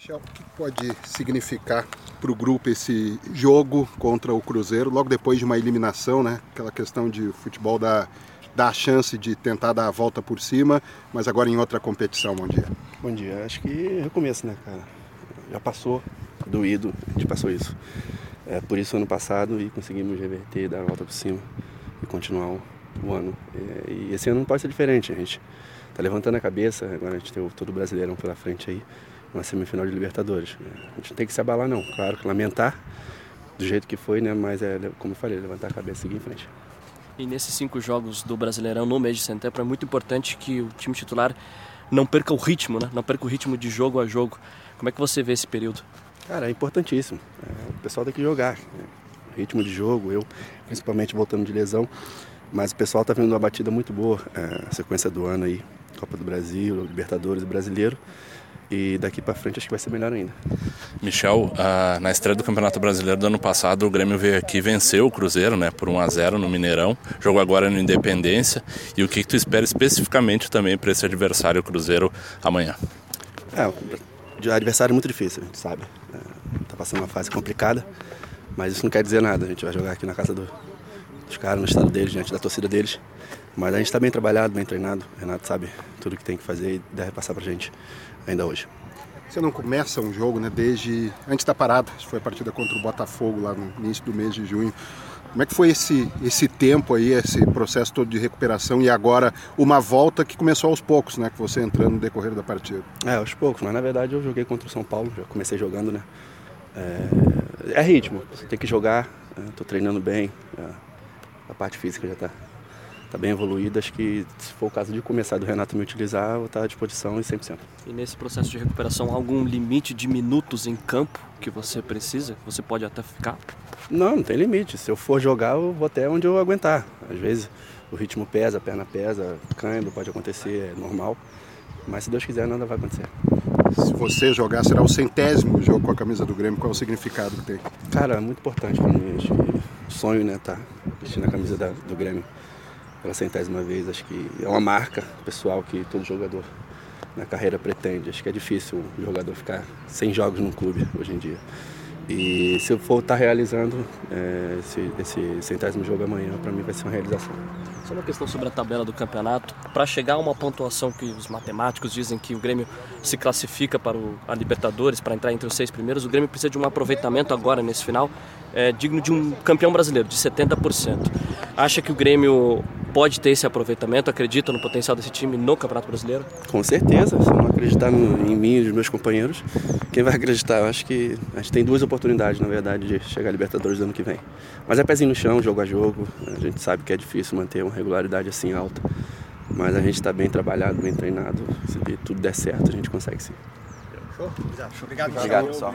Michel, o que pode significar para o grupo esse jogo contra o Cruzeiro, logo depois de uma eliminação, né? Aquela questão de futebol dar, dar a chance de tentar dar a volta por cima, mas agora em outra competição. Bom dia. Bom dia. Acho que é recomeço, né, cara? Já passou, doído, a gente passou isso. É por isso ano passado e conseguimos reverter, dar a volta por cima e continuar o, o ano. É, e esse ano não pode ser diferente, a gente tá levantando a cabeça, agora a gente tem o todo brasileirão pela frente aí uma semifinal de Libertadores. A gente não tem que se abalar não, claro que lamentar do jeito que foi, né? Mas é, como eu falei, levantar a cabeça e seguir em frente. E nesses cinco jogos do Brasileirão no mês de setembro é muito importante que o time titular não perca o ritmo, né? Não perca o ritmo de jogo a jogo. Como é que você vê esse período? Cara, é importantíssimo. É, o pessoal tem que jogar. Né? Ritmo de jogo, eu principalmente voltando de lesão, mas o pessoal tá vendo uma batida muito boa, é, a sequência do ano aí, Copa do Brasil, Libertadores, Brasileiro e daqui para frente acho que vai ser melhor ainda. Michel, ah, na estreia do Campeonato Brasileiro do ano passado, o Grêmio veio aqui venceu o Cruzeiro, né, por 1 a 0 no Mineirão. Jogou agora no Independência. E o que, que tu espera especificamente também para esse adversário Cruzeiro amanhã? É, o adversário é muito difícil, a gente sabe. É, tá passando uma fase complicada, mas isso não quer dizer nada. A gente vai jogar aqui na casa do, dos caras, no estado deles, diante da torcida deles. Mas a gente está bem trabalhado, bem treinado. O Renato sabe tudo que tem que fazer e deve passar para gente ainda hoje. Você não começa um jogo, né, desde antes da parada, foi a partida contra o Botafogo lá no início do mês de junho. Como é que foi esse, esse tempo aí, esse processo todo de recuperação e agora uma volta que começou aos poucos, né, que você entrando no decorrer da partida? É, aos poucos, mas na verdade eu joguei contra o São Paulo, já comecei jogando, né. É, é ritmo, você tem que jogar, estou treinando bem, é, a parte física já está está bem evoluída. Acho que se for o caso de começar do Renato me utilizar, eu vou estar à disposição em 100%. E nesse processo de recuperação, algum limite de minutos em campo que você precisa? Você pode até ficar? Não, não tem limite. Se eu for jogar, eu vou até onde eu aguentar. Às vezes o ritmo pesa, a perna pesa, câimbra pode acontecer, é normal. Mas se Deus quiser, nada vai acontecer. Se você jogar, será o centésimo jogo com a camisa do Grêmio. Qual é o significado que tem? Cara, é muito importante para mim. Acho que sonho, né, tá vestindo a camisa da, do Grêmio pela centésima vez. Acho que é uma marca pessoal que todo jogador na carreira pretende. Acho que é difícil um jogador ficar sem jogos num clube hoje em dia. E se eu for estar realizando é, esse, esse centésimo jogo amanhã, para mim vai ser uma realização. Só uma questão sobre a tabela do campeonato. Para chegar a uma pontuação que os matemáticos dizem que o Grêmio se classifica para o, a Libertadores, para entrar entre os seis primeiros, o Grêmio precisa de um aproveitamento agora, nesse final, é, digno de um campeão brasileiro, de 70%. Acha que o Grêmio pode ter esse aproveitamento? Acredita no potencial desse time no Campeonato Brasileiro? Com certeza. Se não acreditar no, em mim e nos meus companheiros, quem vai acreditar? Eu acho que a gente tem duas oportunidades, na verdade, de chegar a Libertadores do ano que vem. Mas é pezinho no chão, jogo a jogo. A gente sabe que é difícil manter uma regularidade assim alta. Mas a gente está bem trabalhado, bem treinado. Se tudo der certo, a gente consegue sim. Show? Obrigado, Obrigado pessoal.